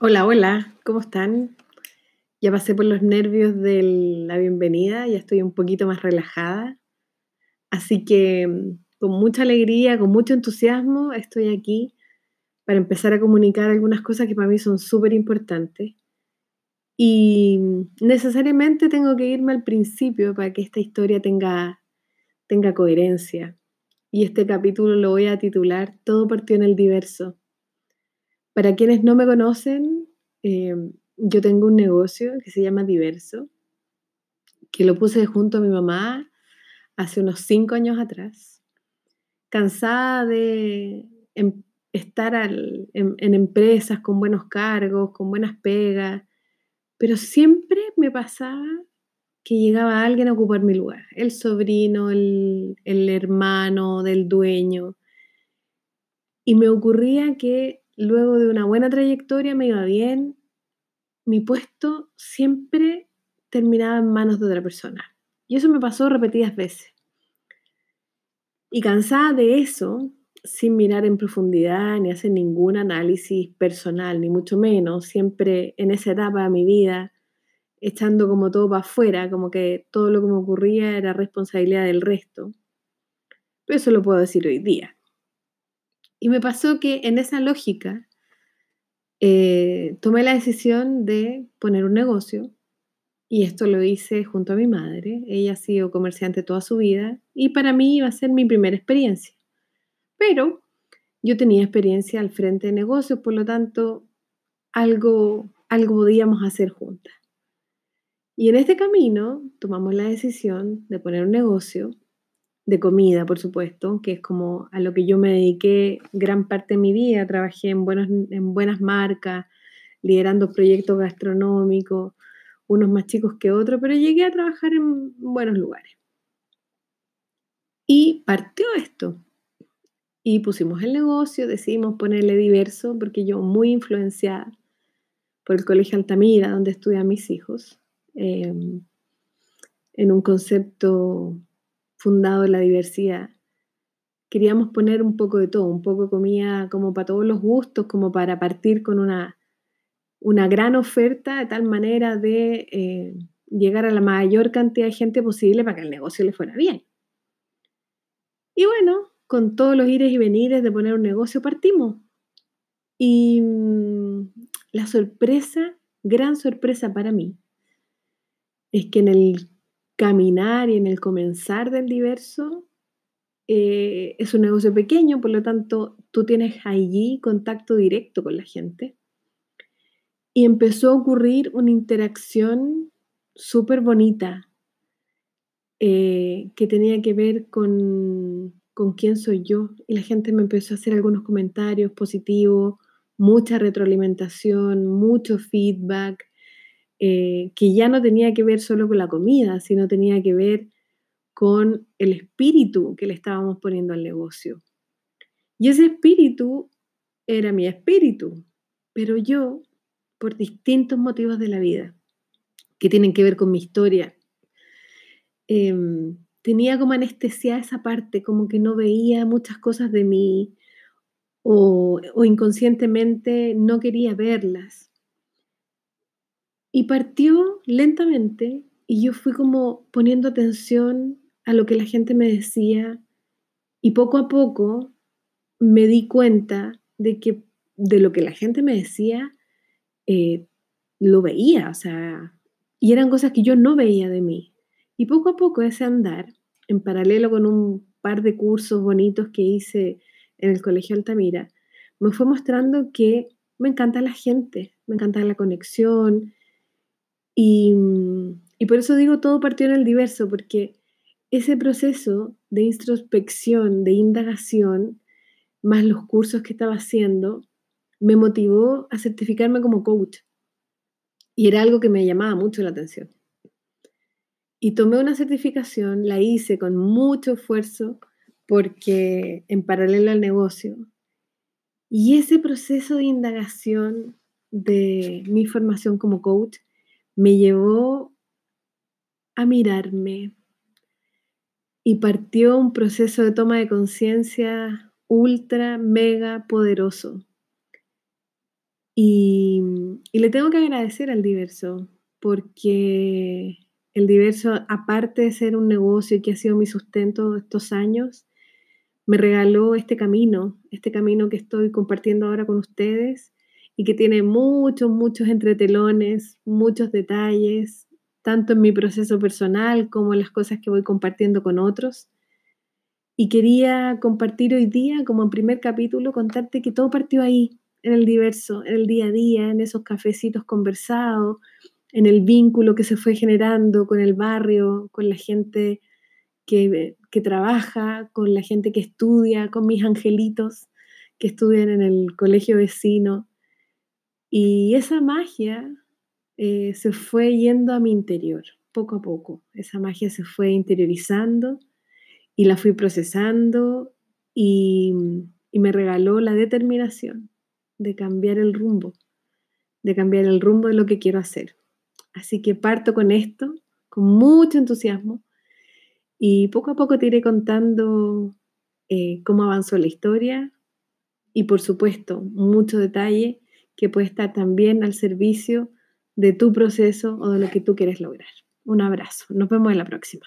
Hola, hola, ¿cómo están? Ya pasé por los nervios de la bienvenida, ya estoy un poquito más relajada. Así que mm, con mucha alegría, con mucho entusiasmo, estoy aquí para empezar a comunicar algunas cosas que para mí son súper importantes. Y mm, necesariamente tengo que irme al principio para que esta historia tenga, tenga coherencia. Y este capítulo lo voy a titular Todo partió en el diverso. Para quienes no me conocen, eh, yo tengo un negocio que se llama Diverso, que lo puse junto a mi mamá hace unos cinco años atrás, cansada de em, estar en, empresas con buenos cargos, con buenas pegas, pero siempre me pasaba que llegaba alguien a ocupar mi lugar, el sobrino, el hermano del dueño, y me ocurría que luego de una buena trayectoria me iba bien, mi puesto siempre terminaba en manos de otra persona. Y eso me pasó repetidas veces. Y cansada de eso, sin mirar en profundidad ni hacer ningún análisis personal, ni mucho menos, siempre en esa etapa de mi vida, echando como todo para afuera, como que todo lo que me ocurría era responsabilidad del resto. Pero eso lo puedo decir hoy día. Y me pasó que en esa lógica eh, tomé la decisión de poner un negocio y esto lo hice junto a mi madre. Ella ha sido comerciante toda su vida y para mí iba a ser mi primera experiencia. Pero yo tenía experiencia al frente de negocios, por lo tanto, algo, algo podíamos hacer juntas. Y en este camino tomamos la decisión de poner un negocio de comida, por supuesto, que es como a lo que yo me dediqué gran parte de mi vida. Trabajé en, buenos, en buenas marcas, liderando proyectos gastronómicos, unos más chicos que otros, pero llegué a trabajar en buenos lugares. Y partió esto. Y pusimos el negocio, decidimos ponerle diverso, porque yo muy influenciada por el Colegio Altamira, donde estudian mis hijos, em, en un concepto fundado en la diversidad. Queríamos poner un poco de todo, un poco de comida como para todos los gustos, como para partir con una, una gran oferta de tal manera de eh, llegar a la mayor cantidad de gente posible para que el negocio le fuera bien. Y bueno, con todos los ires y venires de poner un negocio partimos. Y mm, la sorpresa, gran sorpresa para mí, es que en el caminar y en el comenzar del diverso, eh, es un negocio pequeño, por lo tanto, tú tienes allí contacto directo con la gente. Y empezó a ocurrir una interacción súper bonita eh, que tenía que ver con, con quién soy yo. Y la gente me empezó a hacer algunos comentarios positivos, mucha retroalimentación, mucho feedback. Eh, que ya no tenía que ver solo con la comida, sino tenía que ver con el espíritu que le estábamos poniendo al negocio. Y ese espíritu era mi espíritu, pero yo, por distintos motivos de la vida, que tienen que ver con mi historia, em, tenía como anestesia esa parte, como que no veía muchas cosas de mí o inconscientemente no quería verlas. Y partió lentamente y yo fui como poniendo atención a lo que la gente me decía y poco a poco me di cuenta de que de lo que la gente me decía eh, lo veía, o sea, y eran cosas que yo no veía de mí. Y poco a poco ese andar, en paralelo con un par de cursos bonitos que hice en el Colegio Altamira, me fue mostrando que me encanta la gente, me encanta la conexión, y, por eso digo todo partió en el diverso, porque ese proceso de introspección, de indagación, más los cursos que estaba haciendo, me motivó a certificarme como coach. Y era algo que me llamaba mucho la atención. Y tomé una certificación, la hice con mucho esfuerzo, porque en paralelo al negocio. Y ese proceso de indagación de mi formación como coach me llevó a mirarme y partió un proceso de toma de conciencia ultra, mega poderoso. Y, le tengo que agradecer al diverso, porque el diverso, aparte de ser un negocio que ha sido mi sustento estos años, me regaló este camino, este camino que estoy compartiendo ahora con ustedes y que tiene muchos, muchos entretelones, muchos detalles, tanto en mi proceso personal como en las cosas que voy compartiendo con otros. Y quería compartir hoy día, como en primer capítulo, contarte que todo partió ahí, en el diverso, en el día a día, en esos cafecitos conversados, en el vínculo que se fue generando con el barrio, con la gente que, que trabaja, con la gente que estudia, con mis angelitos que estudian en el colegio vecino. Y esa magia eh, se fue yendo a mi interior, poco a poco. Esa magia se fue interiorizando y la fui procesando y, y me regaló la determinación de cambiar el rumbo, de cambiar el rumbo de lo que quiero hacer. Así que parto con esto, con mucho entusiasmo, y poco a poco te iré contando eh, cómo avanzó la historia y por supuesto mucho detalle que puede estar también al servicio de tu proceso o de lo que tú quieres lograr. Un abrazo, nos vemos en la próxima.